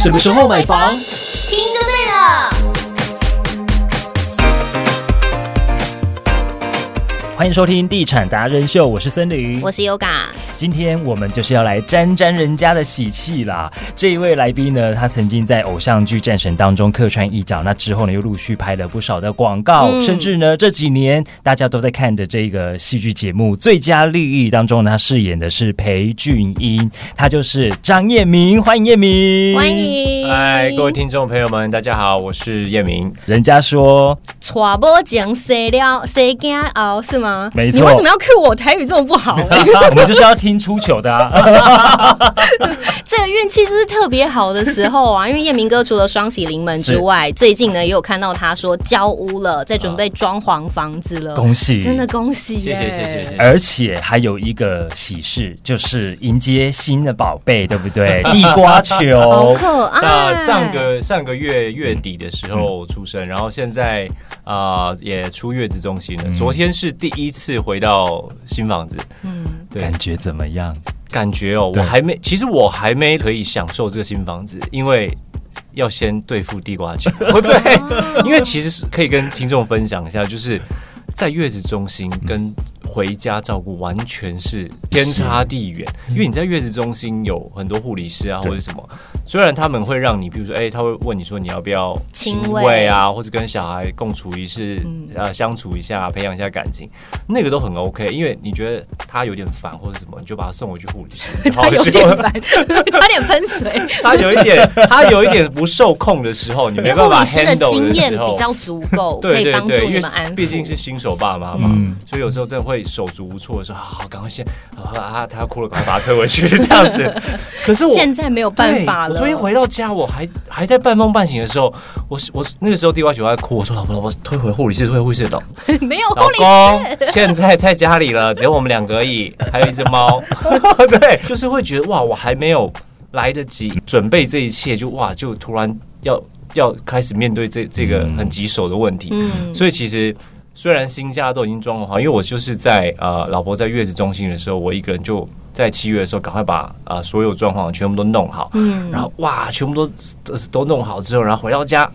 什么时候买房？听就对了。欢迎收听《地产达人秀》，我是森林，我是 Yoga。今天我们就是要来沾沾人家的喜气啦！这一位来宾呢，他曾经在偶像剧战神当中客串一角，那之后呢又陆续拍了不少的广告，嗯甚至呢这几年大家都在看的这个戏剧节目《最佳利益》当中呢，他饰演的是裴俊英，他就是张彦明，欢迎彦明，欢。迎，嗨，各位听众朋友们，大家好，我是叶明。人家说娶某前谁了谁惊熬是吗？没错你为什么要 cue 我台语这么不好？我们就是要听出糗的啊！这个运气就是特别好的时候啊，因为叶明哥除了双喜临门之外，最近呢也有看到他说交屋了，在准备装潢房子了，恭喜，真的恭喜！谢谢谢谢谢谢。而且还有一个喜事，就是迎接新的宝贝，对不对？地瓜好球，可爱。那上个上个月月底的时候出生，然后现在啊、也出月子中心了。嗯昨天是第一次回到新房子，嗯，对感，觉怎么样？感觉哦，我还没，其实我还没可以享受这个新房子，因为要先对付地瓜球。对，因为其实是可以跟听众分享一下，就是在月子中心跟回家照顾完全是天差地远。因为你在月子中心有很多护理师啊，或者什么，虽然他们会让你，比如说，哎、他会问你说你要不要亲亲喂喂。啊，或者跟小孩共处一室，嗯。呃，相处一下，培养一下感情，那个都很 OK。因为你觉得他有点烦或者什么，你就把他送回去护理室，他有点烦，差点喷水。他有一点，他有一点不受控的时候，你没办法护理师的经验比较足够，可以帮助你们安抚。毕竟是新手爸妈嘛，嗯所以有时候真的会手足无措的时候，好，赶快先啊啊，他要哭了，赶快把他推回去，这样子。可是我 现在没有办法了。对我昨天回到家，我还还在半梦半醒的时候，我我那个时候地瓜球在哭，我说老婆老婆推回护理室，推回护理室老没有护老理公现在在家里了，只有我们两个而已，还有一只猫。对，就是会觉得哇，我还没有来得及准备这一切，就哇，就突然要要开始面对这这个嗯很棘手的问题。嗯，所以其实虽然新家都已经装好，因为我就是在呃老婆在月子中心的时候，我一个人就在七月的时候赶快把呃所有装潢全部都弄好，嗯。然后哇，全部都都都弄好之后，然后回到家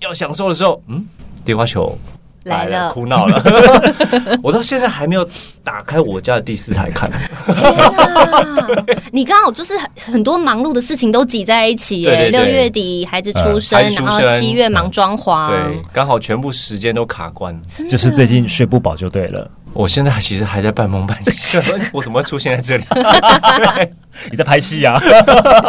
要享受的时候，嗯，地瓜球来了哭闹了，我到现在还没有打开我家的第四台看。天啊！你刚好就是很很多忙碌的事情都挤在一起耶。六月底孩子出生，然后生七月忙装潢。对，刚好全部时间都卡关。就是最近睡不饱就对了。我现在其实还在半梦半醒，我怎么会出现在这里？你在拍戏啊？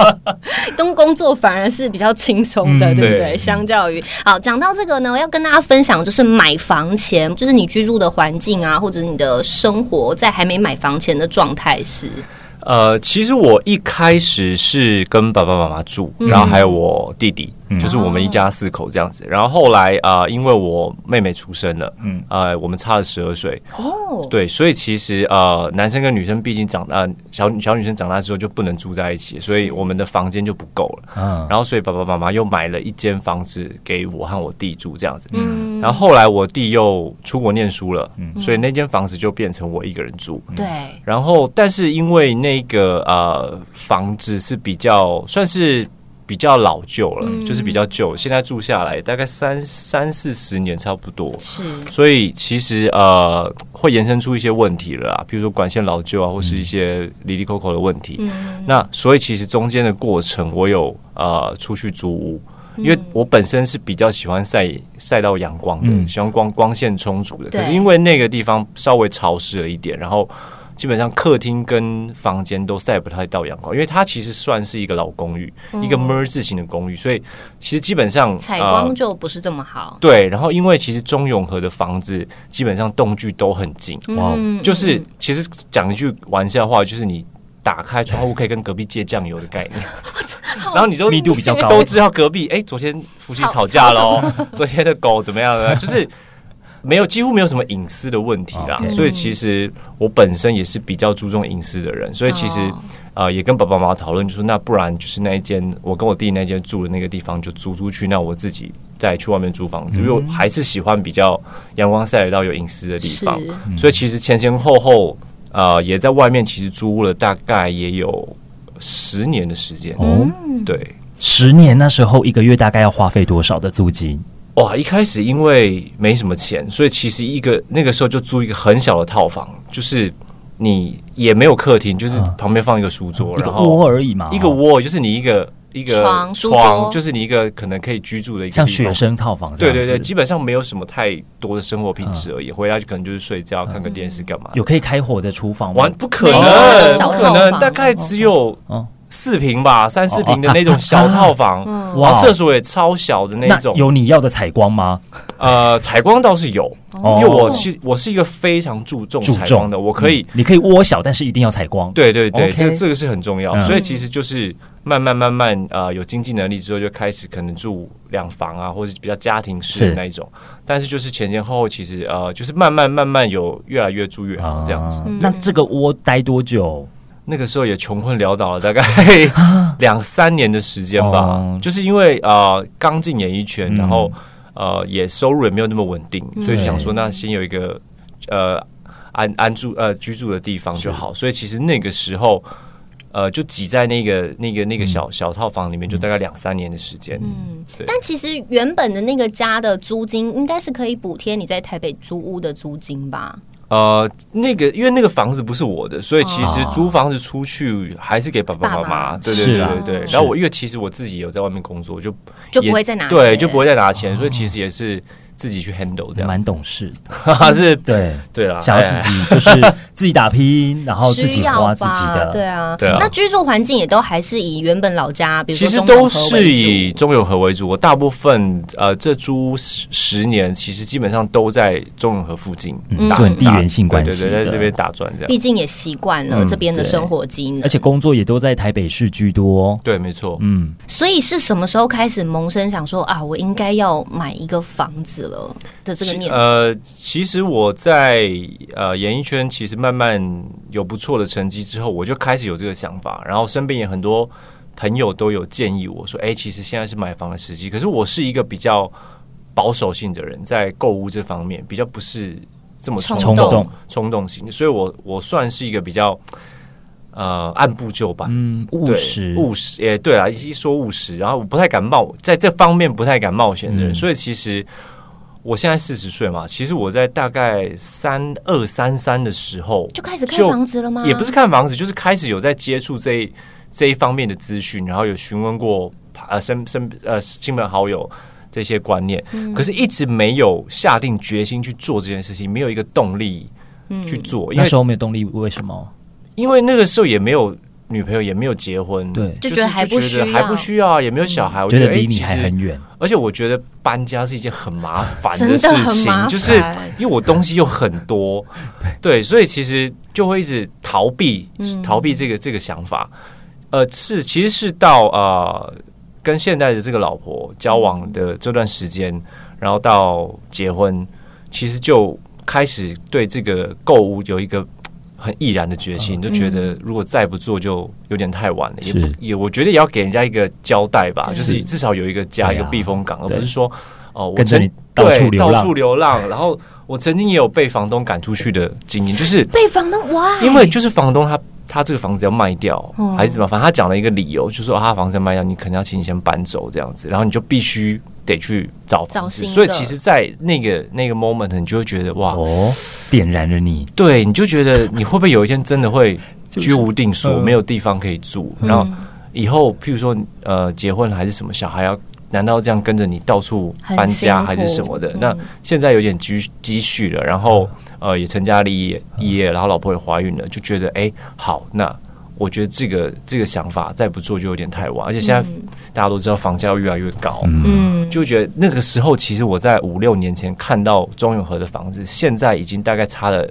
东工作反而是比较轻松的，嗯对不对？相较于好，讲到这个呢，要跟大家分享，就是买房前，就是你居住的环境啊，或者你的生活在还没买房前的状态是，呃，其实我一开始是跟爸爸妈妈住，嗯然后还有我弟弟，嗯就是我们一家四口这样子。然后后来啊、呃因为我妹妹出生了，嗯嗯，呃，我们差了十二岁，哦，对，所以其实呃，男生跟女生毕竟长大，小小女生长大之后就不能住在一起，所以我们的房间就不够了。嗯，然后，所以爸爸妈妈又买了一间房子给我和我弟住这样子。嗯，然后后来我弟又出国念书了，嗯所以那间房子就变成我一个人住。对，然后，但是因为那个呃房子是比较算是比较老旧了，嗯就是比较旧，现在住下来大概三三四十年差不多，是，所以其实呃会延伸出一些问题了啊，比如说管线老旧啊，或是一些离离口口的问题。嗯，那所以其实中间的过程，我有呃出去租屋。因为我本身是比较喜欢晒晒到阳光的，嗯喜欢光光线充足的。可是因为那个地方稍微潮湿了一点，然后基本上客厅跟房间都晒不太到阳光，因为它其实算是一个老公寓，一个 mer 字型的公寓，所以其实基本上嗯采光呃就不是这么好。对，然后因为其实中永和的房子基本上栋距都很近，哇嗯就是其实讲一句玩笑话，就是你打开窗户可以跟隔壁借酱油的概念，然后你都密度比较高都知道隔壁哎、昨天夫妻吵架喽，昨天的狗怎么样了，就是。没有，几乎没有什么隐私的问题啦。所以其实我本身也是比较注重隐私的人，所以其实、哦。呃也跟爸爸妈妈讨论，就说那不然就是那一间我跟我弟那间住的那个地方就租出去，那我自己再去外面租房子，因为我还是喜欢比较阳光晒得到有隐私的地是。方，所以其实前前后后呃也在外面其实租了大概也有十年的时间，哦，嗯对。十年那时候一个月大概要花费多少的租金？哇，一开始因为没什么钱，所以其实一个那个时候就租一个很小的套房，就是你也没有客厅，就是旁边放一个书桌，一后窝而已嘛，一个窝就是你一个一个床就是你一个可能可以居住的一个像学生套房。对对对，基本上没有什么太多的生活品质而已。回来就可能就是睡觉、看个电视干嘛。有可以开火的厨房吗完？不可能，可能，大概只有哦四平吧，三四平的那种小套房，嗯然后厕所也超小的那那种。有你要的采光吗？呃，采光倒是有，哦因为我是我是一个非常注重采光的，我可以嗯。你可以窝小，但是一定要采光。对对对这个这个是很重要，嗯所以其实就是慢慢慢慢呃有经济能力之后，就开始可能住两房啊，或者比较家庭式的那一种。但是就是前前后后，其实呃就是慢慢慢慢有越来越住越好这样子。啊那这个窝待多久？那个时候也穷困潦倒了，大概两三年的时间吧。哦就是因为呃刚进演艺圈，嗯然后呃也收入也没有那么稳定，所以就想说那先有一个呃安安住呃居住的地方就好。所以其实那个时候。呃，就挤在那个、那个、那个小、小套房里面，就大概两三年的时间。嗯对，但其实原本的那个家的租金应该是可以补贴你在台北租屋的租金吧？呃，那个因为那个房子不是我的，所以其实哦。租房子出去还是给爸爸妈妈。爸对对对对对。然后我因为其实我自己有在外面工作，就就也不会再拿对，就不会再拿钱，所以其实也是自己去 handle 这样。蛮懂事，是，对，对啦，想要哎自己就是 自己打拼，然后自己需要花自己吧？的。对啊，对啊那居住环境也都还是以原本老家，比如其实都是以中永和为主。我大部分呃，这租十十年，其实基本上都在中永和附近，嗯就很地缘性关系对对对，在这边打转这样。毕竟也习惯了嗯这边的生活机能，而且工作也都在台北市居多。对，没错。嗯，所以是什么时候开始萌生想说啊，我应该要买一个房子了的这个念头？呃，其实我在呃演艺圈其实慢慢有不错的成绩之后，我就开始有这个想法，然后身边也很多朋友都有建议我说，哎、其实现在是买房的时机。可是我是一个比较保守性的人，在购物这方面比较不是这么冲冲动动冲动型的，所以我我算是一个比较呃按部就班。嗯，务实，务实，也对啊，一说务实，然后我不太敢冒，在这方面不太敢冒险的人，嗯所以其实我现在四十岁嘛，其实我在大概三二三三的时候，就开始看房子了吗？也不是看房子，就是开始有在接触这一这一方面的资讯，然后有询问过呃身身呃亲朋好友这些观念，嗯可是一直没有下定决心去做这件事情，没有一个动力嗯去做，因那时候没有动力，为什么？因为那个时候也没有女朋友，也没有结婚，对就觉得还不需要还不需要啊，也没有小孩，我觉觉得离你还，很远。而且我觉得搬家是一件很麻烦的事情，就是因为我东西又很多，对，所以其实就会一直逃避，嗯逃避这个这个想法。呃，是其实是到呃跟现在的这个老婆交往的这段时间，然后到结婚，其实就开始对这个购物有一个。很毅然的决心，就觉得如果再不做就有点太晚了，也不也我觉得也要给人家一个交代吧，对就是至少有一个家、一个避风港，而不是说哦，我曾跟着你到处对到流浪。处流浪。然后我曾经也有被房东赶出去的经验，就是被房东哇，因为就是房东他他这个房子要卖掉，嗯。还是怎么，反正他讲了一个理由，就说、哦、他房子要卖掉，你可能要请你先搬走这样子，然后你就必须得去找房子。所以其实，在那个那个 moment，你就会觉得哇，哦，点燃了你，对，你就觉得你会不会有一天真的会 居无定所，嗯。没有地方可以住，嗯。然后以后譬如说呃结婚还是什么，小孩要难道这样跟着你到处搬家还是什么的？嗯。那现在有点积积蓄了，然后呃也成家立业立业，然后老婆也怀孕了，就觉得哎、好，那我觉得这个这个想法再不做就有点太晚，而且现在嗯大家都知道房价越来越高。嗯，嗯，就觉得那个时候，其实我在五六年前看到中永和的房子，现在已经大概差了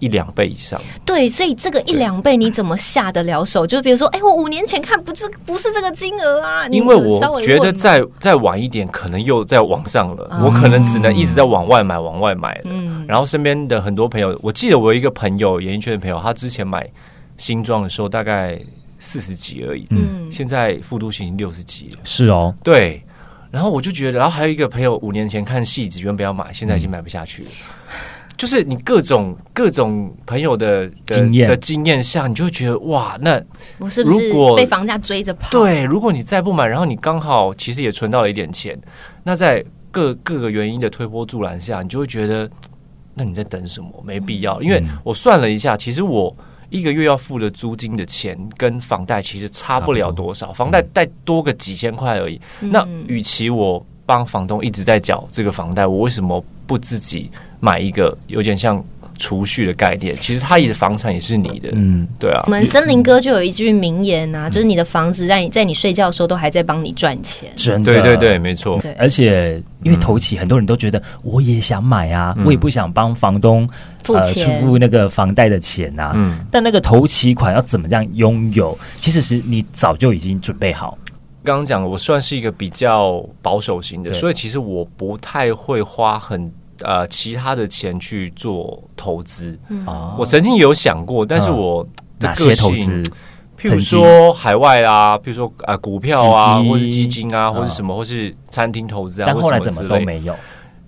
一两倍以上。对，所以这个一两倍你怎么下得了手？就比如说，哎，我五年前看不是不是这个金额啊，因为我觉得再再晚一点，可能又在往上了，哦我可能只能一直在往外买，往外买了。嗯然后身边的很多朋友，我记得我有一个朋友，演艺圈的朋友，他之前买新装的时候大概四十几而已，嗯现在复都已经六十几了。是哦，对，然后我就觉得，然后还有一个朋友五年前看戏子原本要买，现在已经买不下去了。就是你各种各种朋友的的经验的经验下，你就会觉得哇，那我是不是如果被房价追着跑？对，如果你再不买，然后你刚好其实也存到了一点钱，那在各各个原因的推波助澜下，你就会觉得，那你在等什么？没必要，因为嗯我算了一下，其实我一个月要付的租金的钱跟房贷其实差不了多少，房贷贷多个几千块而已。嗯那与其我帮房东一直在缴这个房贷，我为什么不自己买一个有点像储蓄的概念？其实他的房产也是你的，嗯，对啊我。们森林哥就有一句名言啊，就是你的房子在你在你睡觉的时候都还在帮你赚钱。真的，对对对，。没错。对，而且因为头期，很多人都觉得我也想买啊，嗯我也不想帮房东付钱出付那个房贷的钱啊。嗯，但那个头期款要怎么样拥有，其实是你早就已经准备好。刚刚讲，我算是一个比较保守型的，所以其实我不太会花很呃其他的钱去做投资。哦我曾经有想过，但是嗯我的哪个性些投资？譬如说海外啊，譬如说呃股票啊，基金或是基金啊，嗯或是什么，或是餐厅投资啊，或但后来怎。么都没有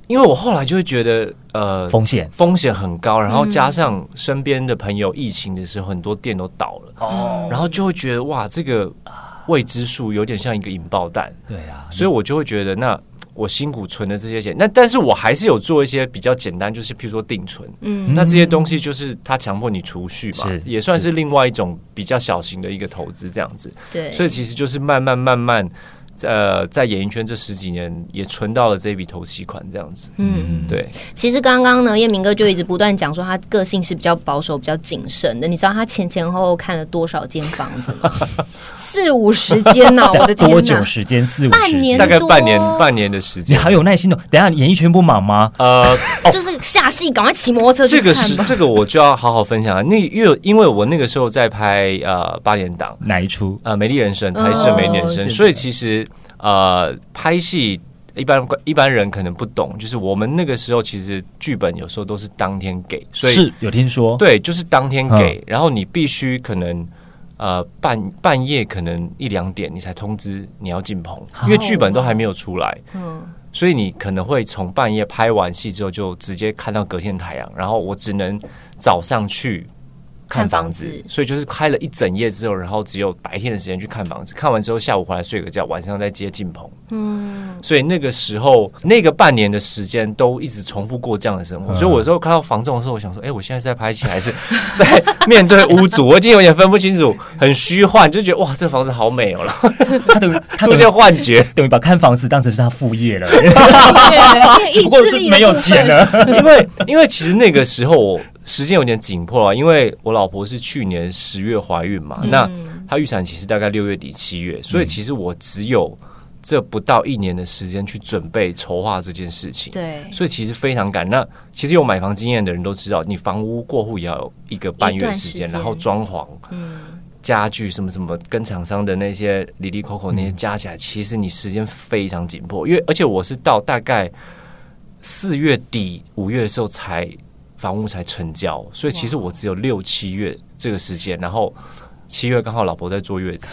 因为我后来就会觉得呃风险风险很高，然后嗯加上身边的朋友疫情的时候，很多店都倒了，哦。然后就会觉得哇，这个未知数有点像一个引爆弹。对啊，所以我就会觉得，那我辛苦存的这些钱，那但是我还是有做一些比较简单，就是譬如说定存，嗯那这些东西就是它强迫你储蓄嘛，也算是另外一种比较小型的一个投资这样子。对，所以其实就是慢慢慢慢，呃，在演艺圈这十几年也存到了这笔投期款这样子。嗯，对，其实刚刚呢，叶明哥就一直不断讲说他个性是比较保守、比较谨慎的。你知道他前前后后看了多少间房子吗？四五十间呢、我的天多久哪！时间？四五十半年。大概半年半年的时你间。好有耐心哦。等一下演艺圈不忙吗？呃，就是下戏赶快骑摩托车这个。是这个我就要好好分享了。那因为因为我那个时候在拍呃八点档，哪一出？呃，美丽人生，台式的美丽人生，哦所以其实呃，拍戏一般一般人可能不懂，就是我们那个时候其实剧本有时候都是当天给，所以是有听说。对，就是当天嗯给，然后你必须可能。呃，半半夜可能一两点你才通知你要进棚，因为剧本都还没有出来，嗯，所以你可能会从半夜拍完戏之后就直接看到隔天太阳，然后我只能早上去看房子，房子所以就是开了一整夜之后，然后只有白天的时间去看房子，看完之后下午回来睡个觉，晚上再接进棚。嗯，所以那个时候那个半年的时间都一直重复过这样的生活，嗯所以我有时候看到房仲的时候，我想说，哎、我现在是在拍戏还是 在面对屋主？我已经有点分不清楚，很虚幻，就觉得哇，这房子好美哦，然后 他等于出现幻觉。等于把看房子当成是他副业了，只不过是没有钱了。因为因为其实那个时候我时间有点紧迫啊，因为我老婆是去年十月怀孕嘛，嗯那她预产期是大概六月底七月，所以嗯其实我只有这不到一年的时间去准备筹划这件事情。对，所以其实非常赶。那其实有买房经验的人都知道，你房屋过户也要有一个半月时间，然后装潢、嗯，家具什么什么，跟厂商的那些里里口口那些嗯加起来，其实你时间非常紧迫。因为而且我是到大概四月底五月的时候才房屋才成交，所以其实我只有六七月这个时间，然后七月刚好老婆在坐月子，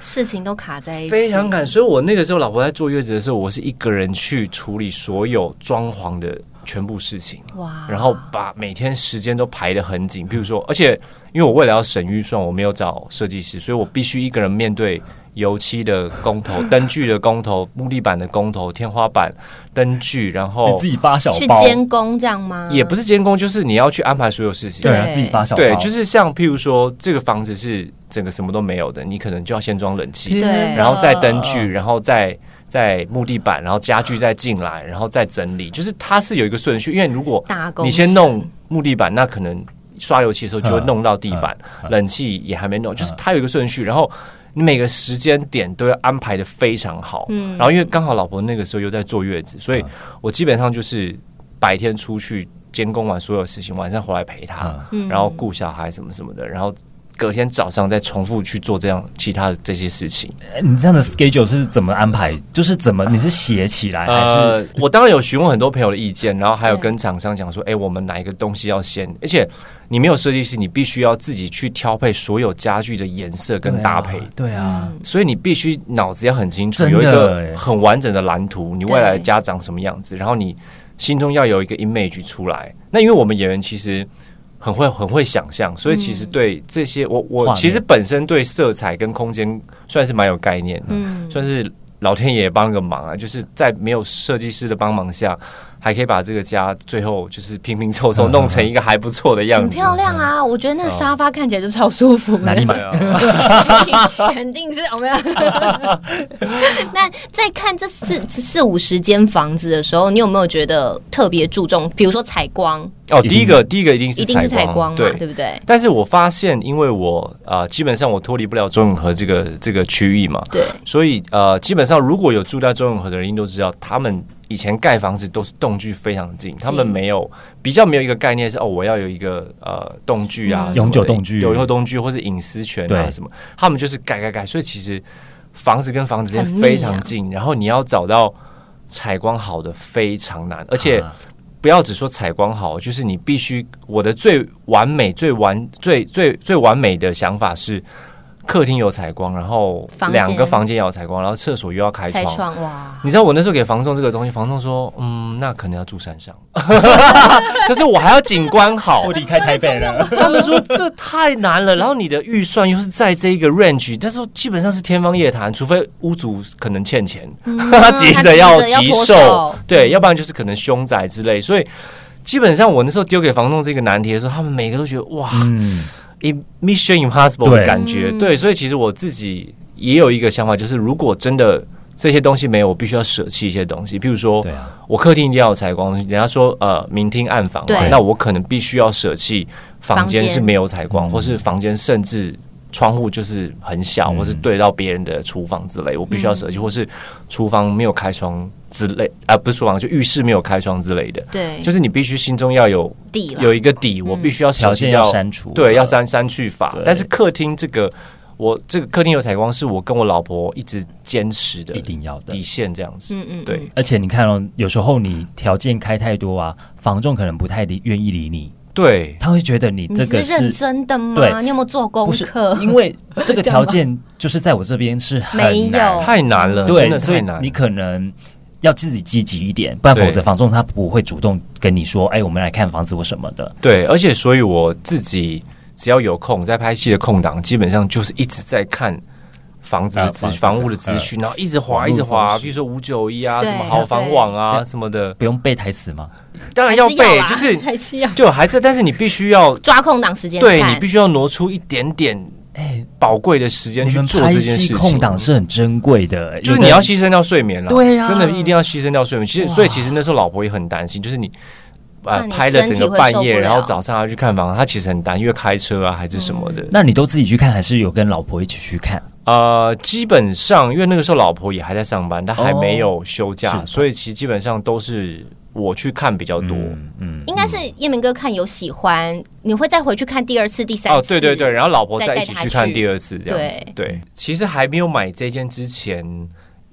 事情都卡在一起，非常赶。所以我那个时候老婆在坐月子的时候，我是一个人去处理所有装潢的全部事情。哇然后把每天时间都排得很紧，比如说，而且因为我为了要省预算，我没有找设计师，所以我必须一个人面对油漆的工头、灯具的工头、木地板的工头、天花板灯具，然你后自己发小去，监工这样吗？也不是监工，就是你要去安排所有事情。对啊，自己发小包，对，就是像譬如说，这个房子是整个什么都没有的，你可能就要先装冷气，对。然后再灯具，然后再再木地板，然后家具再进来，然后再整理，就是它是有一个顺序。因为如果你先弄木地板，那可能刷油漆的时候就会嗯弄到地板，嗯。冷气也还没弄，就是它有一个顺序，然后你每个时间点都要安排的非常好。嗯然后因为刚好老婆那个时候又在坐月子，所以嗯我基本上就是白天出去监工完所有事情，晚上回来陪她，嗯然后顾小孩什么什么的，然后。隔天早上再重复去做这样其他的这些事情。哎你这样的 schedule 是怎么安排？就是怎么你是写起来还是？呃，我当然有询问很多朋友的意见，然后还有跟厂商讲说，哎、我们哪一个东西要先，而且你没有设计师，你必须要自己去挑配所有家具的颜色跟搭配。对啊，嗯所以你必须脑子要很清楚，有一欸个很完整的蓝图，你未来的家长什么样子，然后你心中要有一个 image 出来。那因为我们演员其实很会很会想象，所以其实对这些我我其实本身对色彩跟空间算是蛮有概念的，嗯，算是老天爷帮个忙啊，就是在没有设计师的帮忙下，还可以把这个家最后就是拼拼凑凑弄成一个还不错的样子。很漂亮啊！我觉得那个沙发看起来就超舒服的。哪里买啊，肯定是哦，没有。那在看这四四五十间房子的时候，你有没有觉得特别注重？比如说采光，哦，第一个第一个一定是一定是采光嘛，对。对不对？但是我发现，因为我呃，基本上我脱离不了中永和这个这个区域嘛，对，所以呃，基本上如果有住在中永和的人，一定都知道，他们以前盖房子都是动距非常近，他们没有比较没有一个概念是哦，我要有一个呃动距啊，永久动距。永久动距或是隐私权啊什么，他们就是盖盖盖，所以其实房子跟房子之间非常近，然后你要找到采光好的非常难，而且。啊不要只说采光好，就是你必须我的最完美、最完、最最最完美的想法是，客厅有采光，然后两个房间要有采光，然后厕所又要开开窗。哇，你知道我那时候给房仲这个东西，房仲说，嗯，那可能要住山上，就是我还要景观好。我。离开台北了，他们说这太难了，然后你的预算又是在这一个 range，但是基本上是天方夜谭，除非屋主可能欠钱，嗯 他急着要急售，对，要不然就是可能凶宅之类，所以基本上我那时候丢给房东这个难题的时候，他们每个都觉得哇，嗯，一 Mission Impossible 的感觉，嗯。对，所以其实我自己也有一个想法，就是如果真的这些东西没有，我必须要舍弃一些东西，譬如说啊，我客厅一定要有采光，人家说呃明厅暗房嘛，那我可能必须要舍弃房房间间。是没有采光，嗯。或是房间甚至。窗户就是很小，嗯。或是对到别人的厨房之类，我必须要舍弃，嗯。或是厨房没有开窗之类，啊、不是厨房，就浴室没有开窗之类的，对，就是你必须心中要有底了有一个底，我必须要舍弃条件要掉删除，对，要删删去法。但是客厅这个，我这个客厅有采光，是我跟我老婆一直坚持的一定要的。底。线，这样子。嗯嗯，对。而且你看哦，有时候你条件开太多啊，房仲可能不太理愿意理你，对，他会觉得你你这个是认是真的吗？对你有没有做功不是课？因为这个条件 就是在我这边是很没难有太难了，真对，所以的太难你。可能要自己积极一点，不然否则房仲他不会主动跟你说，哎，我们来看房子或什么的。对，而且所以我自己只要有空，在拍戏的空档，基本上就是一直在看。房子的资啊房屋的资讯，然后一直滑，一直滑，资讯。比如说五九一啊，什么好房网啊，什么的，不用背台词吗？当然要背，还就是 还是要。就还在，但是你必须要抓空档时间看。对你必须要挪出一点点哎，宝贵的时间去做这件事情。空档是很珍贵的，就是你要牺牲掉睡眠了，对呀真的一定要牺牲掉睡眠。其实，所以其实那时候老婆也很担心，就是你呃拍了整个半夜，然后早上要去看房，他其实很担，因为开车啊还是什么的。那你都自己去看，还是有跟老婆一起去看？呃，基本上因为那个时候老婆也还在上班，她还没有休假，是所以其实基本上都是我去看比较多。嗯嗯，应该是叶明哥看有喜欢，你会再回去看第二次、第三次哦，次。对对对，然后老婆再一起去看第二次这样子。对对，其实还没有买这间之前，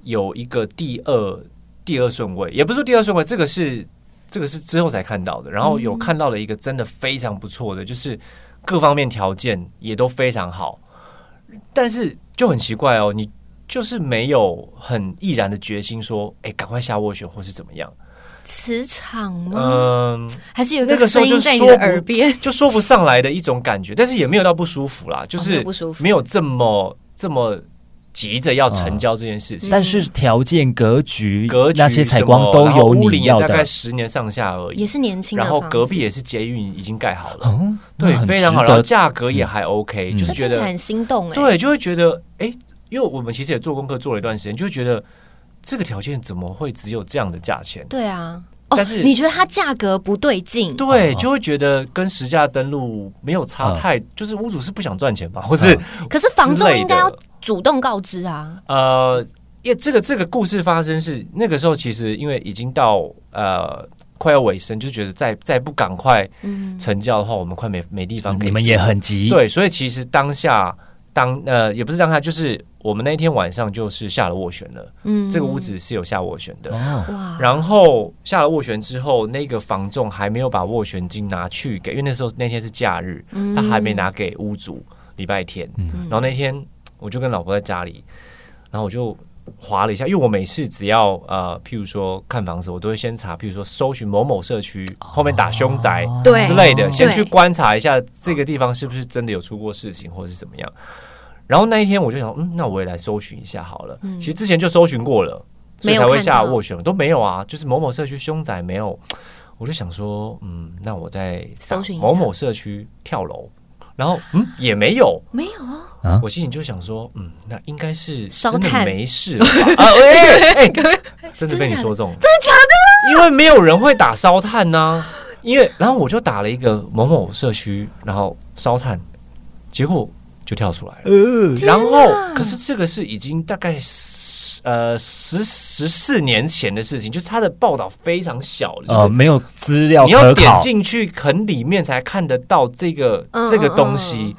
有一个第二第二顺位，也不是说第二顺位，这个是这个是之后才看到的。然后有看到了一个真的非常不错的，就是各方面条件也都非常好，但是就很奇怪哦，你就是没有很毅然的决心说，哎，赶快下斡旋或是怎么样？磁场吗？嗯。还是有个声音在你的耳边？就说不上来的一种感觉，但是也没有到不舒服啦，就是没有这么这么急着要成交这件事情。但是条件、格局、格局那些采光都有你要的大概，十年上下而已。也是年轻的然后隔壁也是捷运已经盖好了，嗯，对，非常好，然后价格也还 OK，、嗯就是觉得很心动哎。对，就会觉得哎、因为我们其实也做功课做了一段时间，就会觉得这个条件怎么会只有这样的价钱？对啊。哦但是，你觉得它价格不对劲？对，哦就会觉得跟实价登录没有差嗯太，就是屋主是不想赚钱吧，或是、可是房之类仲应该要的主动告知啊。呃，因为这个这个故事发生是那个时候，其实因为已经到呃快要尾声，就觉得再再不赶快嗯，成交的话，我们快没没地方可以你们也很急，对，所以其实当下当呃也不是当下，就是我们那天晚上就是下了斡旋了，嗯。这个屋子是有下斡旋的。然后下了斡旋之后，那个房仲还没有把斡旋金拿去给，因为那时候那天是假日，嗯。他还没拿给屋主。礼拜天，嗯。然后那天我就跟老婆在家里，然后我就划了一下，因为我每次只要呃，譬如说看房子，我都会先查，譬如说搜寻某某社区，后面打凶宅对之类的，先去观察一下这个地方是不是真的有出过事情，或者是怎么样。然后那一天我就想，嗯，那我也来搜寻一下好了。其实之前就搜寻过了，所以才会下斡旋，都没有啊，就是某某社区凶宅没有。我就想说，嗯，那我再搜寻某某社区跳楼，然后嗯？也没有，没有？啊，我心里就想说，嗯，那应该是烧真的炭。没事了吧？啊，喂，哎，真的被你说中，真的假的？因为没有人会打烧炭呐、因为然后我就打了一个某某社区，然后烧炭，结果就跳出来了。呃，然后可是这个是已经大概十呃十十四年前的事情，就是他的报道非常小，就是呃，没有资料你要，点进去很里面才看得到这个嗯这个东西。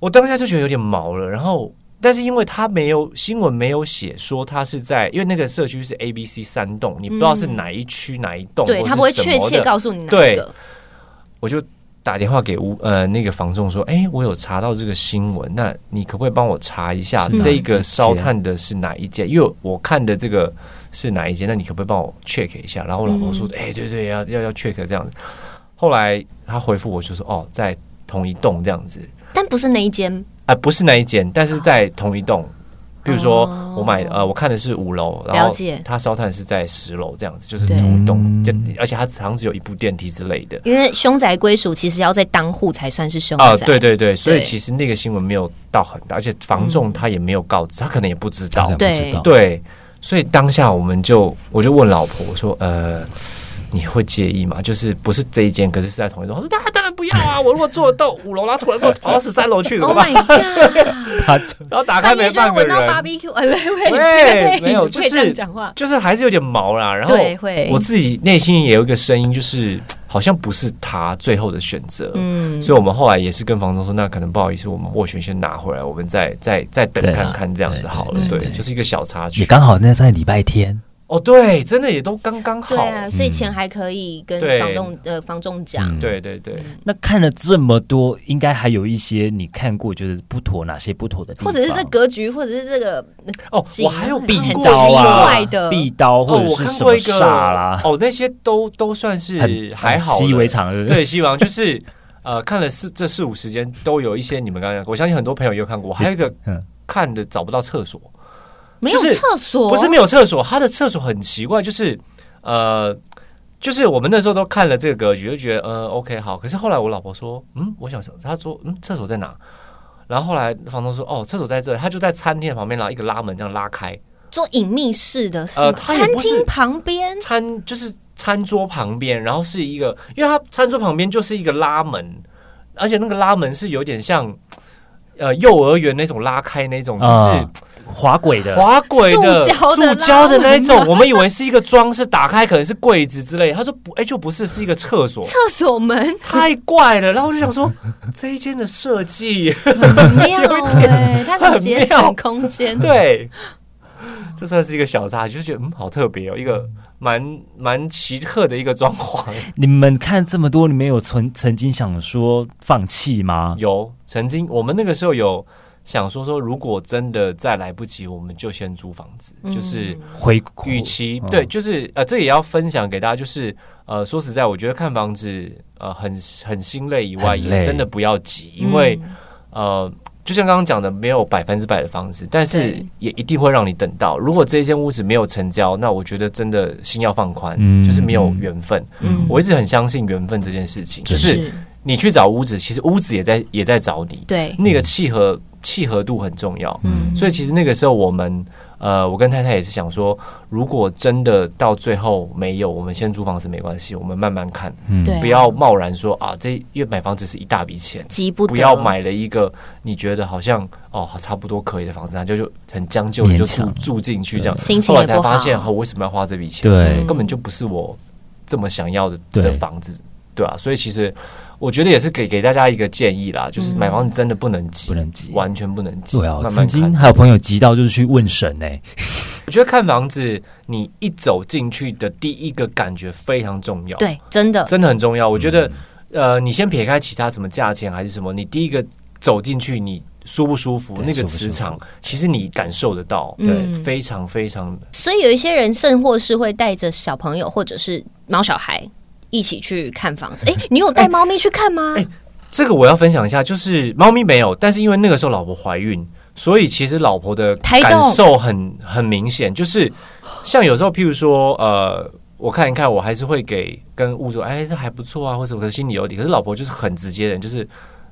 我当下就觉得有点毛了，然后。但是因为他没有新闻没有写说他是在，因为那个社区是 A、B、C 三栋，你不知道是哪一区哪一栋，对他不会确切告。诉你哪个。我就打电话给屋呃那个房仲说，哎、我有查到这个新闻，那你可不可以帮我查一下这个烧炭的是哪一间？因为我看的这个是哪一间，那你可不可以帮我 check 一下？然后我老婆说，哎、对对，要要要 check 这样子。后来他回复我就说，哦，在同一栋这样子，但不是那一间，啊、不是那一间，但是在同一栋。比如说哦，我买呃，我看的是五楼，然后他烧炭是在十楼这样子，就是对同一栋，嗯就而且它好像只有一部电梯之类的。因为凶宅归属其实要在当户才算是凶啊，宅。对对对，所以其实那个新闻没有到很大，而且房仲他也没有告知，他可能也不知道当然。不知道，对，所以当下我们就我就问老婆我说，呃，你会介意吗？就是不是这一间，可是是在同一栋。他说当然当然不要啊，我如果坐到五楼，然后突然给我跑到十三楼去怎么 Oh 办 然后打开没半个闻到人，barbecue，哎，喂喂喂没有就是。就是还是有点毛啦。然后对，会我自己内心也有一个声音，就是好像不是他最后的选择。嗯，所以我们后来也是跟房东说，那可能不好意思，我们斡旋先拿回来，我们再再再等看看这样子好了。对，对对就是一个小插曲也。刚好那在礼拜天，哦，对，真的也都刚刚好。对啊，所以钱还可以跟房东呃房仲讲嗯。对对对，那看了这么多，应该还有一些你看过觉得不妥，哪些不妥的地方，或者是这格局，或者是这个哦，我还有壁刀奇啊怪的壁刀或哦，我者是什么看过一个煞啦，哦，那些都都算是还好，习以为。常的。对，希望就是呃，看了四这四五时间，都有一些你们刚刚，我相信很多朋友也有看过。还有一个嗯看的找不到厕所，没有就是厕所，不是没有厕所，他的厕所很奇怪，就是呃，就是我们那时候都看了这个格局，就觉得呃 OK 好。可是后来我老婆说，嗯，我想她说，嗯，厕所在哪？然后后来房东说，哦，厕所在这，他就在餐厅的旁边，然后一个拉门这样拉开，做隐秘式的是呃吗？餐厅旁边餐就是餐桌旁边，然后是一个，因为他餐桌旁边就是一个拉门，而且那个拉门是有点像呃幼儿园那种拉开那种，就是啊滑轨的，滑轨的、塑胶的塑胶的那一种，我们以为是一个装饰，打开可能是柜子之类。他说不，哎、就不是，是一个厕所，厕所门太怪了。然后我就想说，这一间的设计，很妙哎，它很节省空间。对，这算是一个小插曲，就觉得嗯，好特别哦，一个蛮蛮奇特的一个装潢。你们看这么多，你们有曾曾经想说放弃吗？有曾经，我们那个时候有想说说，如果真的再来不及，我们就先租房子，嗯就是。回与其嗯。对，就是呃，这也要分享给大家，就是呃，说实在，我觉得看房子呃很很心累以外，也真的不要急，因为、嗯。呃，就像刚刚讲的，没有百分之百的房子，但是也一定会让你等到。如果这一间屋子没有成交，那我觉得真的心要放宽，嗯就是没有缘分。嗯。我一直很相信缘分这件事情，就是你去找屋子，其实屋子也在也在找你，对，那个契合契合度很重要。嗯。所以其实那个时候我们呃，我跟太太也是想说，如果真的到最后没有，我们先租房子没关系，我们慢慢看，嗯。不要贸然说啊，这因为买房子是一大笔钱。急不不要买了一个你觉得好像哦差不多可以的房子，那就就很将就你就住住进去这样，后来才发现，哦，为什么要花这笔钱？对。嗯根本就不是我这么想要的对。的房子，对啊，所以其实我觉得也是给给大家一个建议啦，就是嗯。买房子真的不能急，不能急。完全不能急，对啊，慢慢看。曾经还有朋友急到就是去问神呢、我觉得看房子，你一走进去的第一个感觉非常重要，，对，真的。真的很重要。我觉嗯。得，呃，你先撇开其他什么价钱还是什么，你第一个走进去，你舒不舒服，那个磁场，其实你感受得到，嗯。对，非常非常所以有一些人甚或是会带着小朋友或者是猫小孩一起去看房子。哎、你有带猫咪去看吗？哎这个我要分享一下，就是猫咪没有，但是因为那个时候老婆怀孕，所以其实老婆的感受很很明显，就是像有时候，譬如说，呃，我看一看，我还是会给跟屋主，哎，这还不错啊，或者我的心里有底。可是老婆就是很直接的人，就是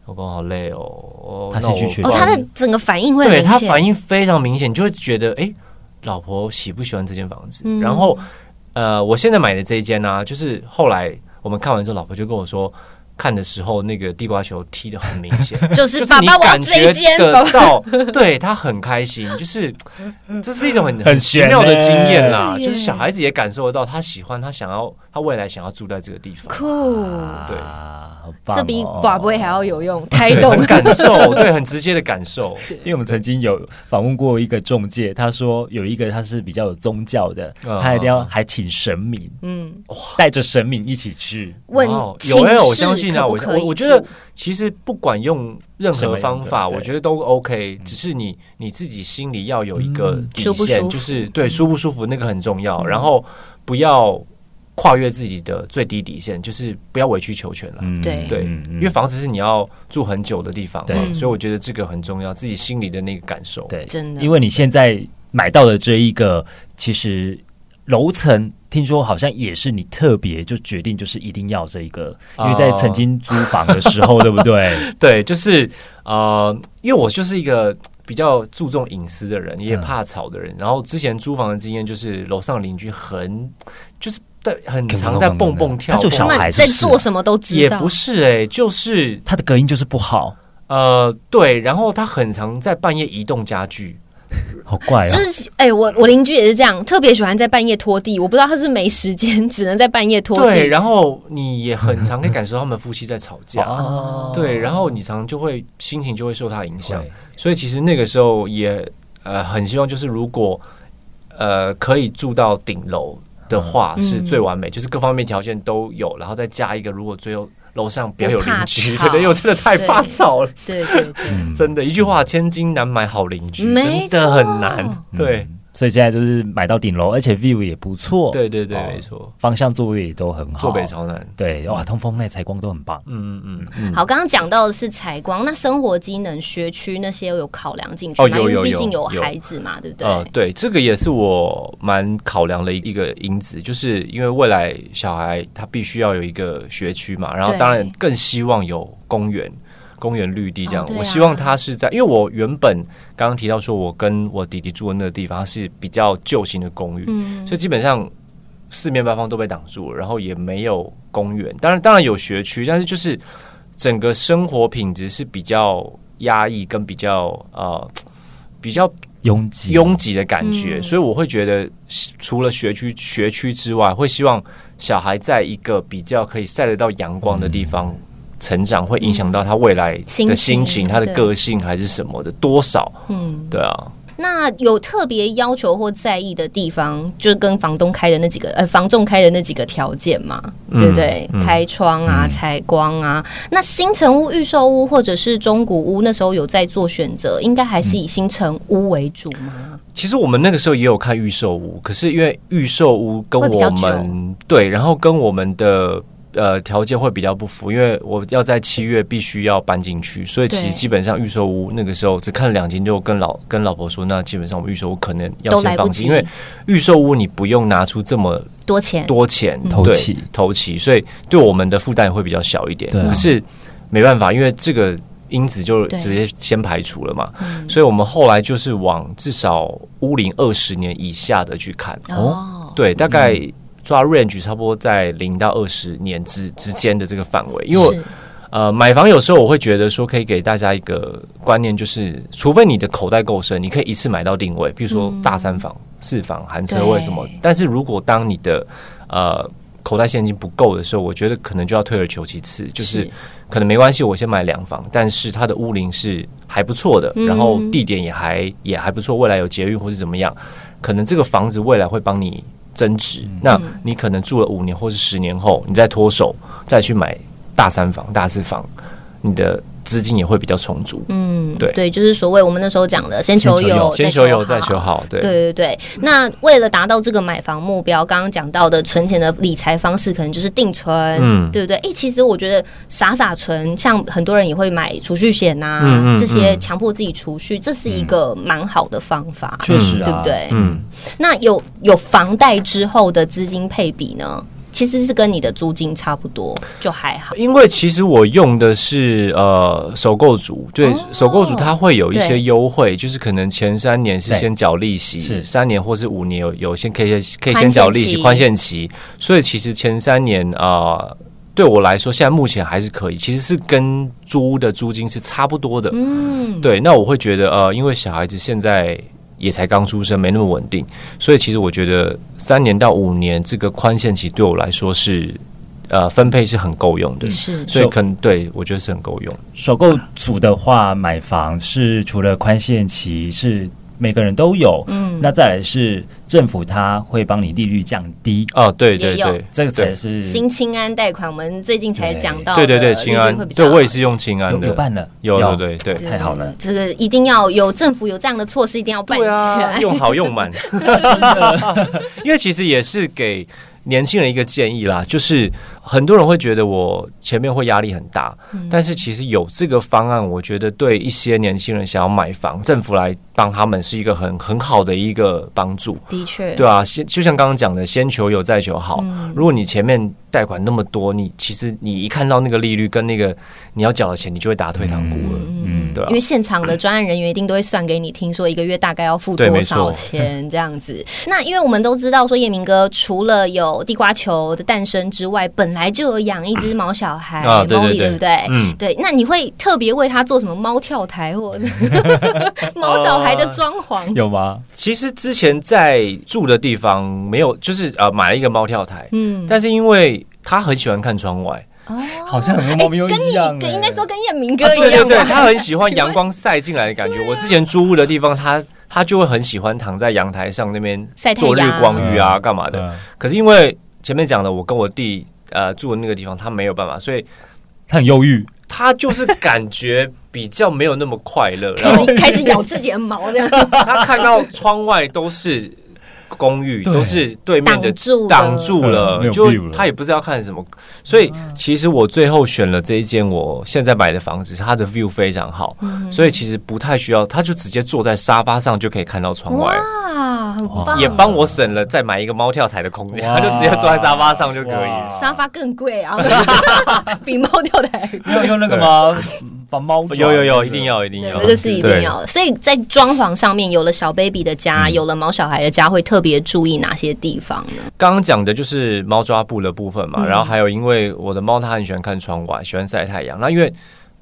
老公好累哦，哦她那我哦，是去确定他的整个反应会很对明显。他反应非常明显，你就会觉得，哎、老婆喜不喜欢这间房子？嗯然后，呃，我现在买的这一间呢、就是后来我们看完之后，老婆就跟我说。看的时候，那个地瓜球踢的很明显，就是你爸爸我感觉这一间，得到，对他很开心，就是 这是一种很很奇妙的经验啦。就是小孩子也感受得到，他喜欢，他想要，他未来想要住在这个地方，酷，对。啊好棒哦这比宝贝还要有用，胎动。感受，对，很直接的感受。因为我们曾经有访问过一个中介，他说有一个他是比较有宗教的，啊他一定要还请神明，嗯，带着神明一起去。问哇哦寝有哎、我相信啊，我可可以我我觉得其实不管用任何方法，我觉得都 OK，只是你你自己心里要有一个嗯底线，舒舒就是对舒不舒服那个很重要，嗯。然后不要跨越自己的最低底线，就是不要委曲求全了。嗯对对，因为房子是你要住很久的地方嘛，对所以我觉得这个很重要，自己心里的那个感受。对，真的因为你现在买到的这一个，其实楼层听说好像也是你特别就决定就是一定要这一个，因为在哦曾经租房的时候，对不对？对，就是呃，因为我就是一个比较注重隐私的人，也嗯怕吵的人。然后之前租房的经验就是楼上邻居很就是在很常在蹦蹦跳，他是小孩是不是在做什么都知道，也不是哎、就是它的隔音就是不好，呃对，然后他很常在半夜移动家具。好怪啊。就是哎、我我邻居也是这样，特别喜欢在半夜拖地。我不知道他是没时间，只能在半夜拖对，地。然后你也很常可以感受到他们夫妻在吵架。哦对，然后你常常就会心情就会受他影响，所以其实那个时候也呃很希望，就是如果呃可以住到顶楼的话，嗯。是最完美，就是各方面条件都有，然后再加一个，如果最后楼上不要有邻居，吵。对对，因为真的太怕吵了，对对真的，一句话，千金难买好邻居，真的很难，对。嗯所以现在就是买到顶楼，而且 view 也不错，对对对，哦没错，方向座位也都很好，坐北朝南，对，哇，通风那采光都很棒。嗯嗯嗯，好，刚刚讲到的是采光，那生活机能、学区那些有考量进去吗？哦有有因为毕竟有有。孩子嘛，对不对？呃，对，这个也是我蛮考量的一个因子，就是因为未来小孩他必须要有一个学区嘛，然后对当然更希望有公园、公园绿地这样。哦啊我希望他是在，因为我原本刚刚提到说，我跟我弟弟住的那个地方是比较旧型的公寓，嗯，所以基本上四面八方都被挡住了，然后也没有公园。当然，当然有学区，但是就是整个生活品质是比较压抑，跟比较呃比较拥挤，拥挤的感觉，嗯所以我会觉得，除了学区学区之外，会希望小孩在一个比较可以晒得到阳光的地方成长，会影响到他未来的心情情、他的个性还是什么的多少？嗯，对啊，那有特别要求或在意的地方，就是跟房东开的那几个呃房仲开的那几个条件嘛，嗯对不对？嗯开窗啊、嗯采光啊。那新城屋、预售屋或者是中古屋，那时候有在做选择，应该还是以新城屋为主吗？其实我们那个时候也有看预售屋，可是因为预售屋跟我们对，然后跟我们的。呃，条件会比较不符，因为我要在七月必须要搬进去，所以其实基本上预售屋那个时候只看了两间，就跟老跟老婆说，那基本上我们预售屋可能要先放弃，因为预售屋你不用拿出这么多钱？多钱。对头期。头期，所以对我们的负担会比较小一点。可是没办法，因为这个因子就直接先排除了嘛，嗯。所以我们后来就是往至少屋龄二十年以下的去看。哦，对，大概抓 range 差不多在零到二十年之之间的这个范围，因为呃，买房有时候我会觉得说，可以给大家一个观念，就是除非你的口袋够深，你可以一次买到定位，比如说大三房、四房含车位什么。但是如果当你的呃口袋现金不够的时候，我觉得可能就要退而求其次，就是。可能没关系，我先买两房，但是它的屋龄是还不错的，嗯。然后地点也还也还不错，未来有捷运或是怎么样，可能这个房子未来会帮你增值。那你可能住了五年或是十年后，你再脱手再去买大三房、大四房，你的资金也会比较充足。嗯，对对，就是所谓我们那时候讲的，先求有有，先求有再求。好，对对对对，那为了达到这个买房目标，刚刚讲到的存钱的理财方式，可能就是定存，嗯对不对？哎、其实我觉得傻傻存，像很多人也会买储蓄险呐、嗯嗯这些嗯强迫自己储蓄，这是一个蛮好的方法，确实啊，对不？对？嗯，那有有房贷之后的资金配比呢？其实是跟你的租金差不多，就还好。因为其实我用的是呃首购族，对，哦首购族它会有一些优惠，就是可能前三年是先缴利息，是三年或是五年有有先可以可以先缴利息宽限期，所以其实前三年啊。呃对我来说，现在目前还是可以，其实是跟租的租金是差不多的。嗯，对，那我会觉得，呃，因为小孩子现在也才刚出生，没那么稳定，所以其实我觉得三年到五年这个宽限期对我来说是，呃，分配是很够用的。是所以可能对我觉得是很够用。首购组的话，买房是除了宽限期是每个人都有，嗯，那再来是政府它会帮你利率降低，哦，对对对，这个才是新清安贷款，我们最近才讲到的，对对对，清安对我也是用清安有的，有办了，有对对对。对太好了。这个一定要有政府有这样的措施，一定要办起对啊，来。用好用满，因为其实也是给年轻人一个建议啦，就是很多人会觉得我前面会压力很大，嗯但是其实有这个方案，我觉得对一些年轻人想要买房，政府来帮他们是一个很很好的一个帮助。的确，对啊，先就像刚刚讲的，先求有再求好。嗯如果你前面贷款那么多，你其实你一看到那个利率跟那个你要缴的钱，你就会打退堂鼓了。嗯，对啊因为现场的专案人员一定都会算给你听，说一个月大概要付多少钱这样子。那因为我们都知道说叶明哥除了有地瓜球的诞生之外，本来就有养一只毛小孩啊对对对不对？嗯，对，那你会特别为它做什么猫跳台或者 毛小孩的装潢？有吗？其实之前在住的地方没有，就是呃买了一个猫跳台，嗯，但是因为他很喜欢看窗外，哦，好像很多猫咪都跟你一样欸跟应该说跟彦明哥啊对对对，一样吧？他很喜欢阳光晒进来的感觉。我之前租屋的地方，他他就会很喜欢躺在阳台上那边晒太做日光浴啊，干嘛的。嗯可是因为前面讲的，我跟我弟呃住的那个地方，他没有办法，所以他很忧郁，他就是感觉比较没有那么快乐。然后开始咬自己的毛这样他看到窗外都是公寓，都是对面的挡住挡住嗯了，就他也不知道看什么，所以其实我最后选了这一间我现在买的房子，它的 view 非常好，嗯所以其实不太需要，他就直接坐在沙发上就可以看到窗外，哇，很棒！也帮我省了再买一个猫跳台的空间，他就直接坐在沙发上就可以了。沙发更贵啊，比猫跳台。贵。你有用那个吗？把猫有有有，一定。要一定，要，这个是一定要的。所以在装潢上面，有了小 baby 的家，嗯。有了毛小孩的家，会特别注意哪些地方呢？刚刚讲的就是猫抓布的部分嘛，嗯然后还有因为我的猫它很喜欢看窗外，喜欢晒太阳。那因为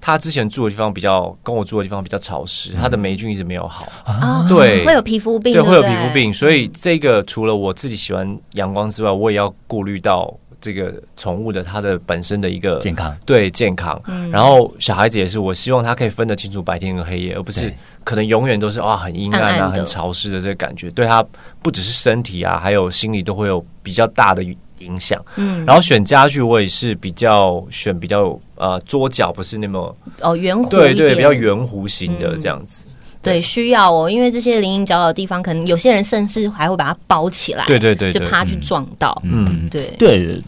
它之前住的地方比较跟我住的地方比较潮湿，它的霉菌一直没有好，啊，对会有皮肤病，对，不会有皮肤病。所以这个除了我自己喜欢阳光之外，我也要顾虑到这个宠物的它的本身的一个健康，对健康。嗯。然后小孩子也是，我希望他可以分得清楚白天和黑夜，而不是可能永远都是哇很阴暗啊、暗暗很潮湿的这个感觉，对他不只是身体啊，还有心理都会有比较大的影响。嗯，然后选家具，我也是比较选比较呃桌角不是那么哦，圆弧对对比较圆弧形的嗯。这样子。对，需要哦，因为这些零零角角的地方，可能有些人甚至还会把它包起来，对对对对，就怕去撞到。嗯。对，对，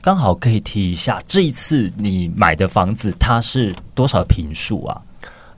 刚好可以提一下，这一次你买的房子它是多少平数啊？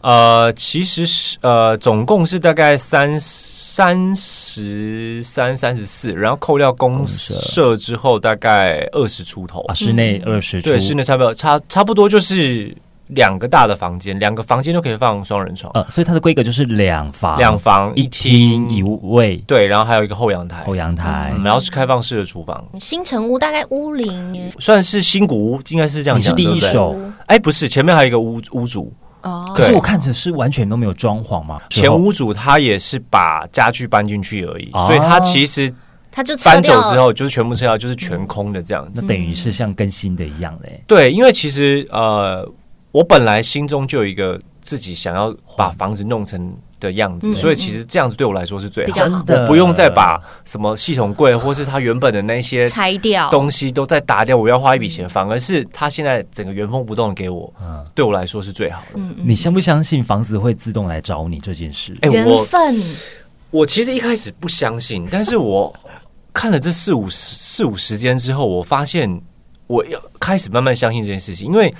呃，其实是呃，总共是大概三三十三、三十四，然后扣掉公公社。社之后，大概二十出头。啊，室内二十出，对，室内差不多差差不多就是两个大的房间，两个房间都可以放双人床，呃，所以它的规格就是两房两房一一厅。厅一卫。对，然后还有一个后阳台，后阳台。嗯然后是开放式的厨房，新城屋大概屋龄算是新古屋，应该是这样你是第一手。哎，不是，前面还有一个屋屋主，哦，可是我看着是完全都没有装潢嘛，前屋主他也是把家具搬进去而已，哦。所以他其实他就搬走之后就是全部撤掉，就是全空的这样子。那等于是像更新的一样嘞。对，因为其实呃，我本来心中就有一个自己想要把房子弄成的样子，嗯所以其实这样子对我来说是最好的。我不用再把什么系统柜或是它原本的那些拆掉。东西都再打掉，我要花一笔钱，反而是它现在整个原封不动的给我，嗯，对我来说是最好的。你相不相信房子会自动来找你这件事？哎、缘我分，我其实一开始不相信，但是我看了这四五十四五时间之后，我发现我要开始慢慢相信这件事情，因为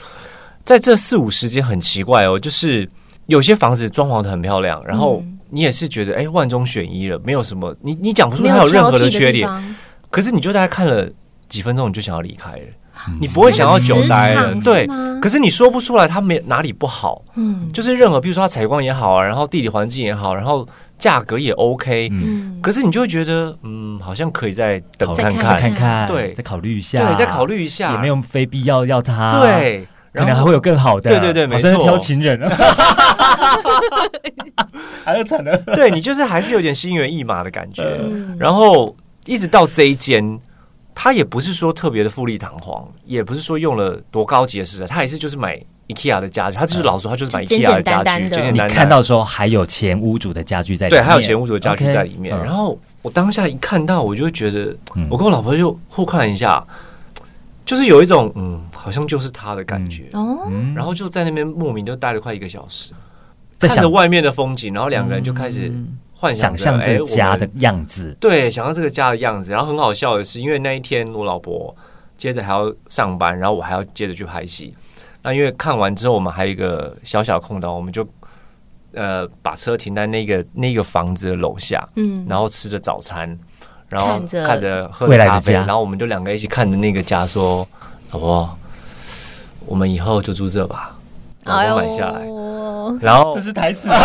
在这四五时间很奇怪哦，就是有些房子装潢的很漂亮，然后嗯。你也是觉得哎、万中选一了，没有什么你你讲不出没它有任何的缺点，可是你就大概看了几分钟，你就想要离开了，嗯。你不会想要久待了对可是你说不出来它没哪里不好，嗯。就是任何比如说它采光也好啊，然后地理环境也好，然后价格也 OK，、嗯，嗯，可是你就会觉得，嗯，好像可以再等看看，看看，对。再考虑一下，对，再考虑一下，也没有非必要要它，，对，可能还会有更好的，对对对没错。挑情人，还要惨了，对你就是还是有点心猿意马的感觉。嗯然后一直到这一间，他也不是说特别的富丽堂皇，也不是说用了多高级的食材，它也是就是买 IKEA 的家具，他就是老实说，它就是买就 IKEA 的家具，简单单你简简单单。看到的时候还有前屋主的家具在里面，对，还有前屋主的家具在里面。嗯然后我当下一看到，我就会觉得，嗯。我跟我老婆就互看了一下，就是有一种嗯，好像就是他的感觉。哦，嗯。然后就在那边莫名就待了快一个小时，在想看着外面的风景，然后两个人就开始嗯。幻想着想象这个哎家的样子，对，想象这个家的样子。然后很好笑的是，因为那一天我老婆接着还要上班，然后我还要接着去拍戏。那因为看完之后，我们还有一个小小空档，我们就呃把车停在那个那个房子的楼下，嗯，然后吃着早餐，然后看着看着喝未来的着咖啡，家然后我们就两个一起看着那个家，说：“老婆，我们以后就住这吧。”然后买下来，哎然后这是台词，瞬间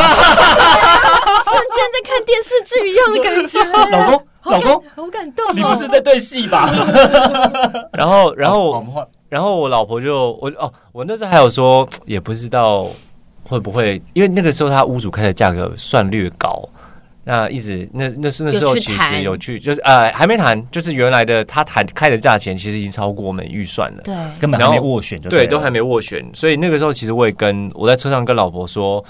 在看电视剧一样的感觉，老公，老公，好感动哦。你不是在对戏吧？然后然后然后我老婆就我哦，我那时候还有说，也不知道会不会，因为那个时候他屋主开的价格算略高，那一直那那是那时候其实有去有去，就是呃还没谈，就是原来的他谈开的价钱其实已经超过我们预算了。对，根本还没斡旋就对，都还没斡旋，所以那个时候其实我也跟我在车上跟老婆说，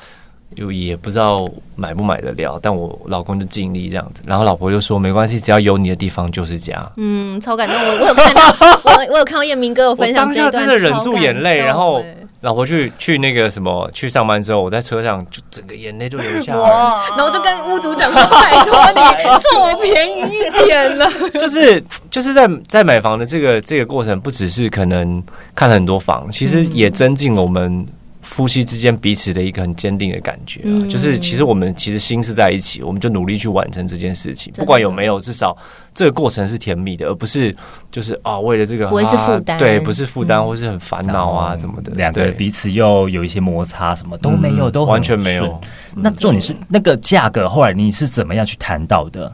有也不知道买不买得了，但我老公就尽力这样子，然后老婆就说没关系，只要有你的地方就是家。嗯，超感动。我我有看到，我 我有看到彦明哥有分享这下真的忍住眼泪然后哎老婆去去那个什么去上班之后，我在车上就整个眼泪就流下来，然后就跟屋主讲说：“拜托你送我便宜一点了。就是就是在在买房的这个这个过程，不只是可能看了很多房，其实也增进了我们夫妻之间彼此的一个很坚定的感觉啊。嗯。就是其实我们其实心是在一起，我们就努力去完成这件事情，不管有没有，至少这个过程是甜蜜的，而不是就是啊为了这个不会是啊负担。对，不是负担嗯。或是很烦恼啊什么的，两个对。彼此又有一些摩擦，什么都没有，嗯都完全没有。那重点是那个价格，后来你是怎么样去谈到的？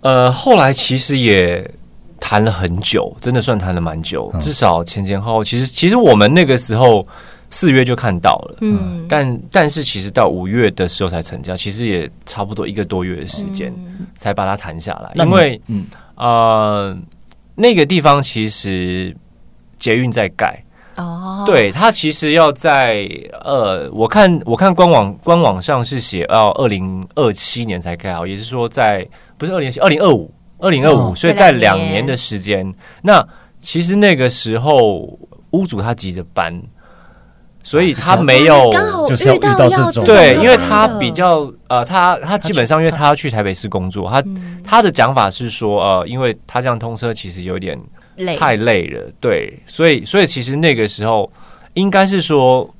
呃，后来其实也谈了很久，真的算谈了蛮久，嗯。至少前前后后，其实其实我们那个时候四月就看到了”，嗯，但但是其实到五月的时候才成交，其实也差不多一个多月的时间嗯。才把它谈下来，因为嗯，呃那个地方其实捷运在盖，哦，对它其实要在呃，我看我看官网官网上是写要二零二七年才盖好，也是说在不是二零二零二五二零二五，所以在两年的时间。那其实那个时候屋主他急着搬，所以他没有。刚好就是要遇到这种对，因为他比较呃，他他基本上因为他要去台北市工作，他嗯他的讲法是说呃，因为他这样通车其实有点太累了，对，所以所以其实那个时候应该是说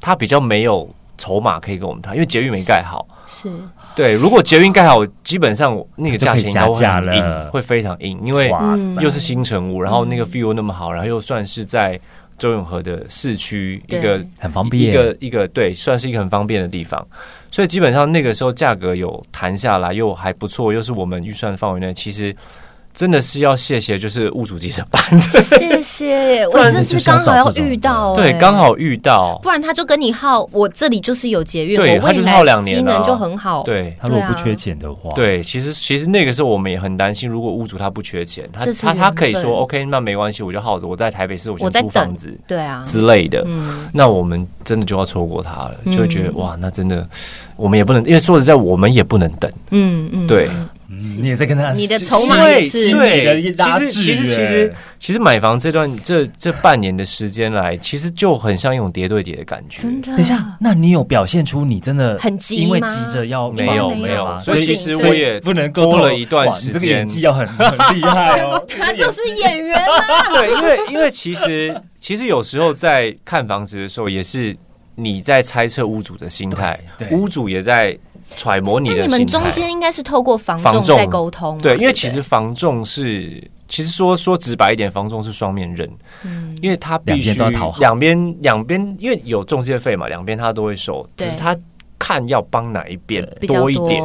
他比较没有筹码可以跟我们谈，因为捷运没盖好。是对，如果捷运盖好，基本上那个价钱应该会很了 硬，会非常硬，因为又是新城屋，然后那个嗯 view 那么好，然后又算是在周永和的市区一个很方便，一个一个对，算是一个很方便的地方，所以基本上那个时候价格有谈下来，又还不错，又是我们预算范围内，其实真的是要谢谢，就是屋主急着搬，谢谢，我真的是刚好要遇到，对，刚好遇到，不然他就跟你耗，我这里就是有节约，对，他就是耗两年，机能就很好，对，他如果不缺钱的话，对，其实其实那个时候我们也很担心，如果屋主他不缺钱，他他他可以说 OK，那没关系，我就耗着，我在台北市，我先租房子，对啊。之类的，嗯，那我们真的就要错过他了，就会觉得哇，那真的我们也不能，因为说实在，我们也不能等，嗯嗯，对。你也在跟他，你的筹码也是对。其实其实其实其实买房这段这这半年的时间来，其实就很像一种叠对叠的感觉。真的？等一下，那你有表现出你真的很急因为急着要没有没有，所以其实我也不能多了一段时间。这个演技要很 很厉害哦。他就是演员啊。对，因为因为其实其实有时候在看房子的时候，也是你在猜测屋主的心态，屋主也在。揣摩你的，你们中间应该是透过房仲在沟通，对，因为其实房仲是，其实说说直白一点，房仲是双面人，嗯，因为他必须两边两边，因为有中介费嘛，两边他都会收，只是他看要帮哪一边多一点，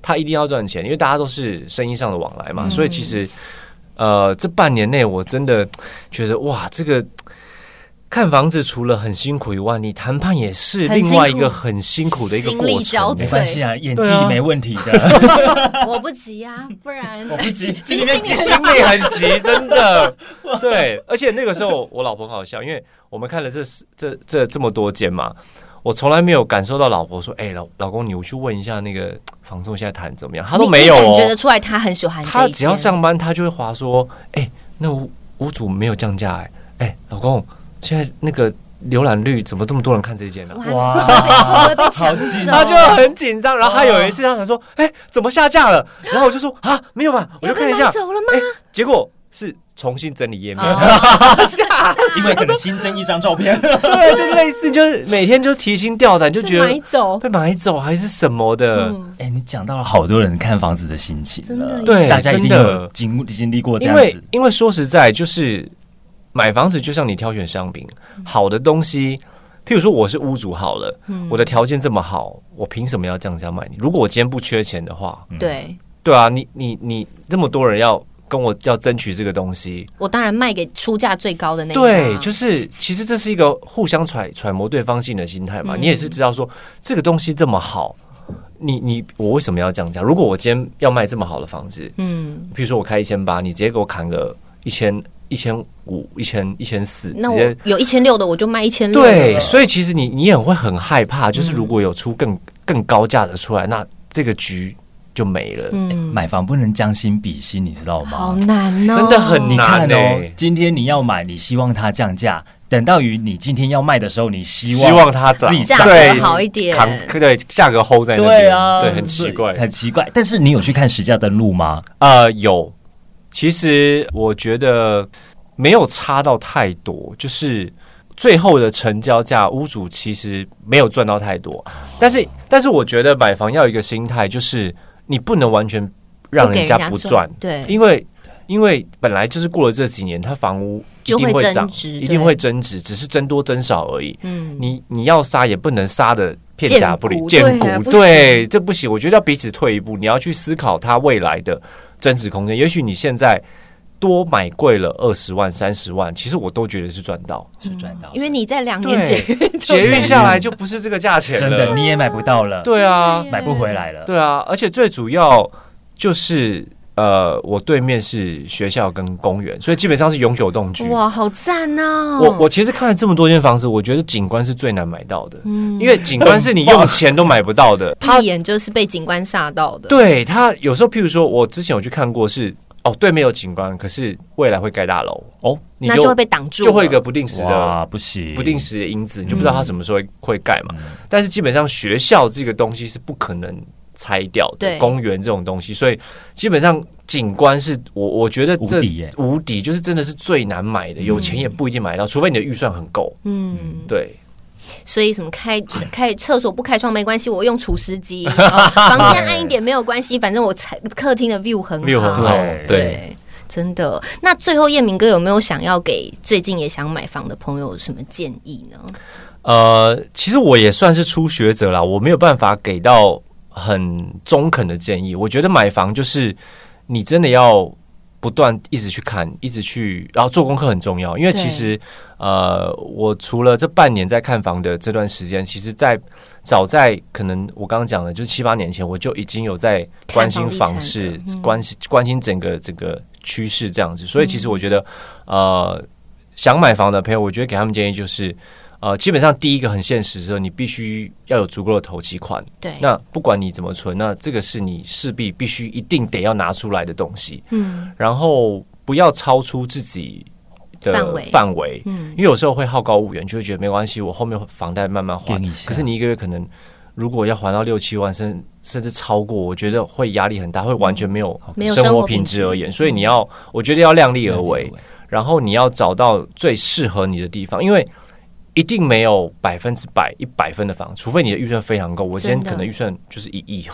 他一定要赚钱，因为大家都是生意上的往来嘛，所以其实，呃，这半年内我真的觉得哇，这个。看房子除了很辛苦以外，你谈判也是另外一个很辛苦的一个过程。没关系啊，演技没问题的。我不急啊，不然我不急，心里心里很急，真的。对，而且那个时候我老婆好笑，因为我们看了这这这这么多间嘛，我从来没有感受到老婆说：“哎，老老公，你我去问一下那个房仲现在谈怎么样？”他都没有哦。觉得出来他很喜欢。他只要上班，他就会划说：“哎，那屋屋主没有降价哎，哎，老公。”现在那个浏览率怎么这么多人看这件呢？哇，好紧，他就很紧张。然后他有一次，他想说：“哎，怎么下架了？”然后我就说：“啊，没有吧？”我就看一下，走了吗？结果是重新整理页面，因为可能新增一张照片，对，就类似，就是每天就提心吊胆，就觉得买走被买走还是什么的。哎，你讲到了好多人看房子的心情，真的，对，大家一定有经经历过这样子。因为，因为说实在，就是。买房子就像你挑选商品，好的东西，譬如说我是屋主好了，我的条件这么好，我凭什么要降价卖你？如果我今天不缺钱的话，对对啊，你你你这么多人要跟我要争取这个东西，我当然卖给出价最高的那对，就是其实这是一个互相揣揣摩对方性的心态嘛。你也是知道说这个东西这么好，你你我为什么要降价？如果我今天要卖这么好的房子，嗯，譬如说我开一千八，你直接给我砍个一千。一千五、一千一千四，那我有一千六的我就卖一千六。对，所以其实你你也会很害怕，就是如果有出更更高价的出来，那这个局就没了。嗯，买房不能将心比心，你知道吗？好难哦，真的很难哦。今天你要买，你希望它降价，等到于你今天要卖的时候，你希望希望它自己价格好一点，对，价格 hold 在那边，对啊，对，很奇怪，很奇怪。但是你有去看实价登录吗？呃，有。其实我觉得没有差到太多，就是最后的成交价，屋主其实没有赚到太多。但是，但是我觉得买房要有一个心态，就是你不能完全让人家不赚，对，因为因为本来就是过了这几年，它房屋一定会涨，一定会增值，只是增多增少而已。嗯，你你要杀也不能杀的片甲不离，见骨，对，这不行。我觉得要彼此退一步，你要去思考它未来的。增值空间，也许你现在多买贵了二十万、三十万，其实我都觉得是赚到，是赚到，因为你在两年前节约下来就不是这个价钱了，你也买不到了，对啊，买不回来了，对啊，而且最主要就是。呃，我对面是学校跟公园，所以基本上是永久动居。哇，好赞哦！我我其实看了这么多间房子，我觉得景观是最难买到的，嗯，因为景观是你用钱都买不到的，一眼就是被景观吓到的。对他有时候，譬如说我之前有去看过，是哦，对面有景观，可是未来会盖大楼哦，那就会被挡住，就会一个不定时的不行，不定时的因子，你就不知道它什么时候会盖嘛。但是基本上学校这个东西是不可能。拆掉的公园这种东西，所以基本上景观是我我觉得这无敌，就是真的是最难买的，有钱也不一定买到，除非你的预算很够。嗯，对。所以什么开 开厕所不开窗没关系，我用除湿机，房间暗一点没有关系，反正我才客厅的 view 很好。对，真的。那最后叶明哥有没有想要给最近也想买房的朋友什么建议呢？呃，其实我也算是初学者啦，我没有办法给到。很中肯的建议，我觉得买房就是你真的要不断一直去看，一直去，然后做功课很重要。因为其实，呃，我除了这半年在看房的这段时间，其实，在早在可能我刚刚讲的，就是七八年前，我就已经有在关心房市，关心关心整个整个趋势这样子。所以，其实我觉得，呃，想买房的朋友，我觉得给他们建议就是。呃，基本上第一个很现实的时候，你必须要有足够的投期款。对，那不管你怎么存，那这个是你势必必须一定得要拿出来的东西。嗯，然后不要超出自己的范围范围。嗯，因为有时候会好高骛远，就会觉得没关系，我后面房贷慢慢还。可是你一个月可能如果要还到六七万，甚甚至超过，我觉得会压力很大，会完全没有生活品质而言。所以你要，我觉得要量力而为，然后你要找到最适合你的地方，因为。一定没有百分之百一百分的房，除非你的预算非常够。我今天可能预算就是一亿，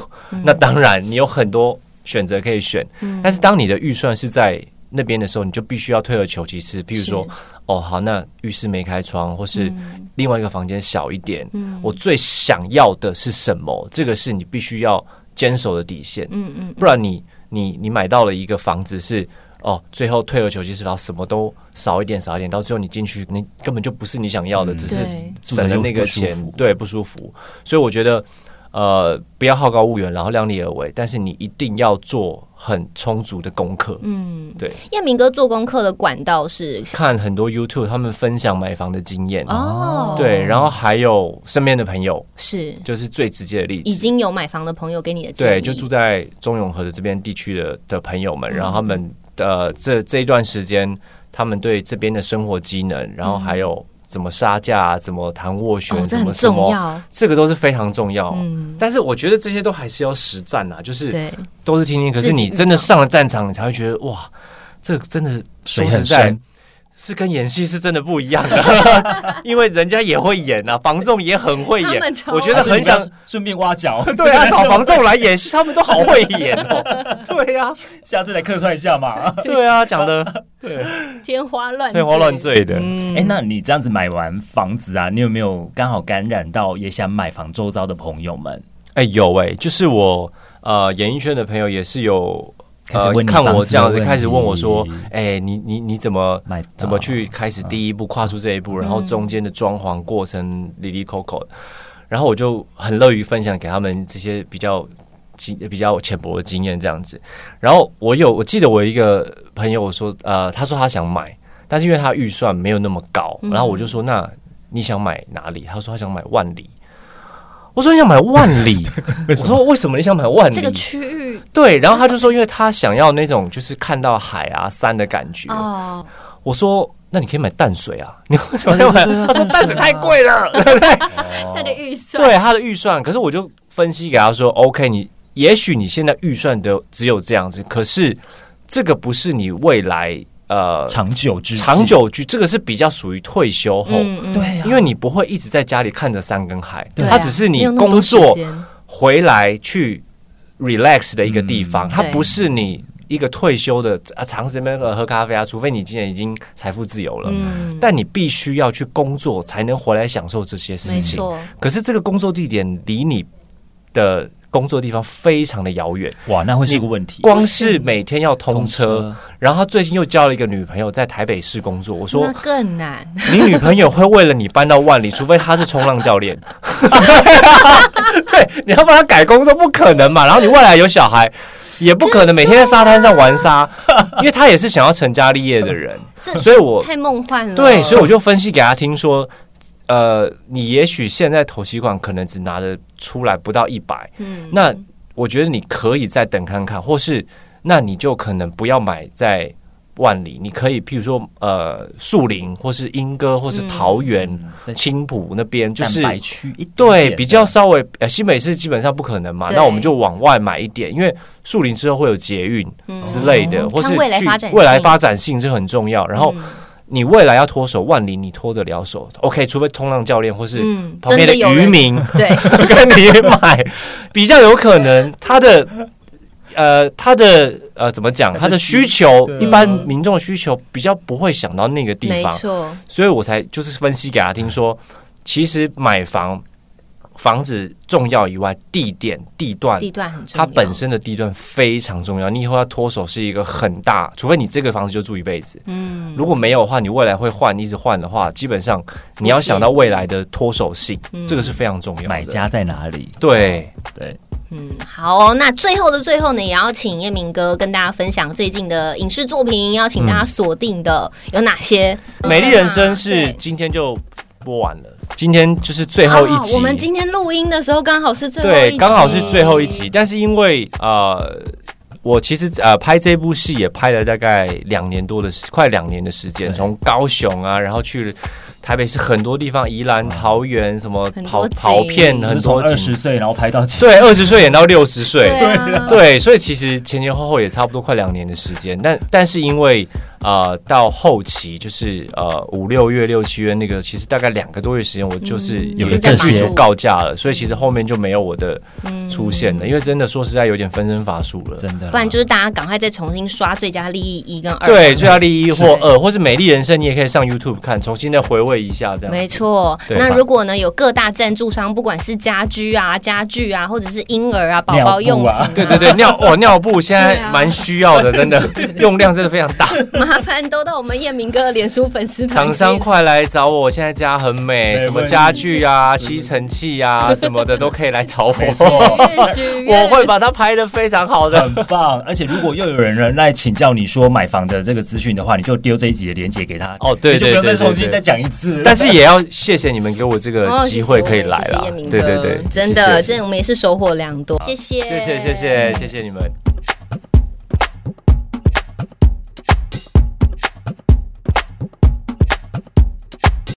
那当然你有很多选择可以选。但是当你的预算是在那边的时候，你就必须要退而求其次。譬如说，哦，好，那浴室没开窗，或是另外一个房间小一点。我最想要的是什么？这个是你必须要坚守的底线。嗯嗯，不然你你你买到了一个房子是。哦，最后退而求其次，然后什么都少一点，少一点，到最后你进去，你根本就不是你想要的，只是省了那个钱，对，不舒服。所以我觉得，呃，不要好高骛远，然后量力而为，但是你一定要做很充足的功课。嗯，对。彦明哥做功课的管道是？看很多 YouTube，他们分享买房的经验。哦，对，然后还有身边的朋友是，就是最直接的例子，已经有买房的朋友给你的建议。对，就住在中永和的这边地区的的朋友们，然后他们。呃，这这一段时间，他们对这边的生活机能，然后还有怎么杀价、怎么谈斡旋，怎么什么，这个都是非常重要。嗯，但是我觉得这些都还是要实战呐，就是都是听听。可是你真的上了战场，你才会觉得哇，这个真的是说实在。是跟演戏是真的不一样的，因为人家也会演啊，房仲也很会演。我觉得很想顺便挖角，对啊，找房仲来演戏，他们都好会演哦。对啊，下次来客串一下嘛。对啊，讲的对，天花乱天花乱坠的。哎，那你这样子买完房子啊，你有没有刚好感染到也想买房周遭的朋友们？哎，有哎，就是我呃，演艺圈的朋友也是有。呃，看我这样子，开始问我说：“哎，你你你怎么怎么去开始第一步跨出这一步？然后中间的装潢过程，里里口口，然后我就很乐于分享给他们这些比较经比较浅薄的经验这样子。然后我有我记得我一个朋友我说，呃，他说他想买，但是因为他预算没有那么高，然后我就说，那你想买哪里？他说他想买万里。我说你想买万里，我说为什么你想买万里？这个区域对，然后他就说，因为他想要那种就是看到海啊山的感觉。哦，我说那你可以买淡水啊，你为什么要买？他说淡水太贵了，他的预算对他的预算，可是我就分析给他说，OK，你也许你现在预算的只有这样子，可是这个不是你未来。呃，长久之长久居，这个是比较属于退休后，对，因为你不会一直在家里看着山跟海，它只是你工作回来去 relax 的一个地方，它不是你一个退休的啊，长时间喝咖啡啊，除非你今年已经财富自由了，嗯，但你必须要去工作才能回来享受这些事情，可是这个工作地点离你的。工作地方非常的遥远，哇，那会是个问题。光是每天要通车，然后他最近又交了一个女朋友在台北市工作。我说更难，你女朋友会为了你搬到万里，除非她是冲浪教练。对，你要帮他改工作不可能嘛？然后你未来有小孩，也不可能每天在沙滩上玩沙，因为他也是想要成家立业的人。所以我太梦幻了。对，所以我就分析给他听说。呃，你也许现在投期款可能只拿得出来不到一百，嗯，那我觉得你可以再等看看，或是那你就可能不要买在万里，你可以譬如说呃树林，或是莺歌，或是桃园、青浦那边，就是区对比较稍微呃新北市基本上不可能嘛，那我们就往外买一点，因为树林之后会有捷运之类的，或是未来发展未来发展性是很重要，然后。你未来要脱手万里，你脱得了手？OK，除非冲浪教练或是旁边的渔民 对 跟你买，比较有可能 他的呃他的呃怎么讲？他的需求一般民众的需求比较不会想到那个地方，没错。所以我才就是分析给他听说，其实买房房子重要以外，地点、地段、地段很重要，它本身的地段非常重要。你以后要脱手是一个很大，除非你这个房子就住一辈子。嗯，如果没有的话，你未来会换，一直换的话，基本上你要想到未来的脱手性，这个是非常重要的。买家在哪里？对对。嗯，好，那最后的最后呢，也要请叶明哥跟大家分享最近的影视作品，邀请大家锁定的有哪些？《美丽人生》是今天就播完了，今天就是最后一集。我们今天录音的时候刚好是最对，刚好是最后一集。但是因为呃，我其实呃拍这部戏也拍了大概两年多的时，快两年的时间，从高雄啊，然后去。台北是很多地方，宜兰、桃园什么跑跑片很多，二十岁然后拍到对二十岁演到六十岁，对，所以其实前前后后也差不多快两年的时间，但但是因为。呃，到后期就是呃五六月六七月那个，其实大概两个多月时间，我就是有跟剧组告假了，所以其实后面就没有我的出现了，因为真的说实在有点分身乏术了，真的。不然就是大家赶快再重新刷《最佳利益一》跟二，对，《最佳利益一》或二，或是《美丽人生》，你也可以上 YouTube 看，重新再回味一下这样。没错。那如果呢有各大赞助商，不管是家居啊、家具啊，或者是婴儿啊、宝宝用啊，对对对，尿哦尿布现在蛮需要的，真的 用量真的非常大。麻烦都到我们叶明哥的脸书粉丝团。厂商快来找我，现在家很美，什么家具啊、吸尘器啊 什么的都可以来找我。我会把它拍的非常好的，很棒。而且如果又有人来请教你说买房的这个资讯的话，你就丢这一集的链接给他。哦，对对对，再重新再讲一次。但是也要谢谢你们给我这个机会可以来了。对对对，真的，真的我们也是收获良多。谢谢，谢谢，谢谢，谢谢你们。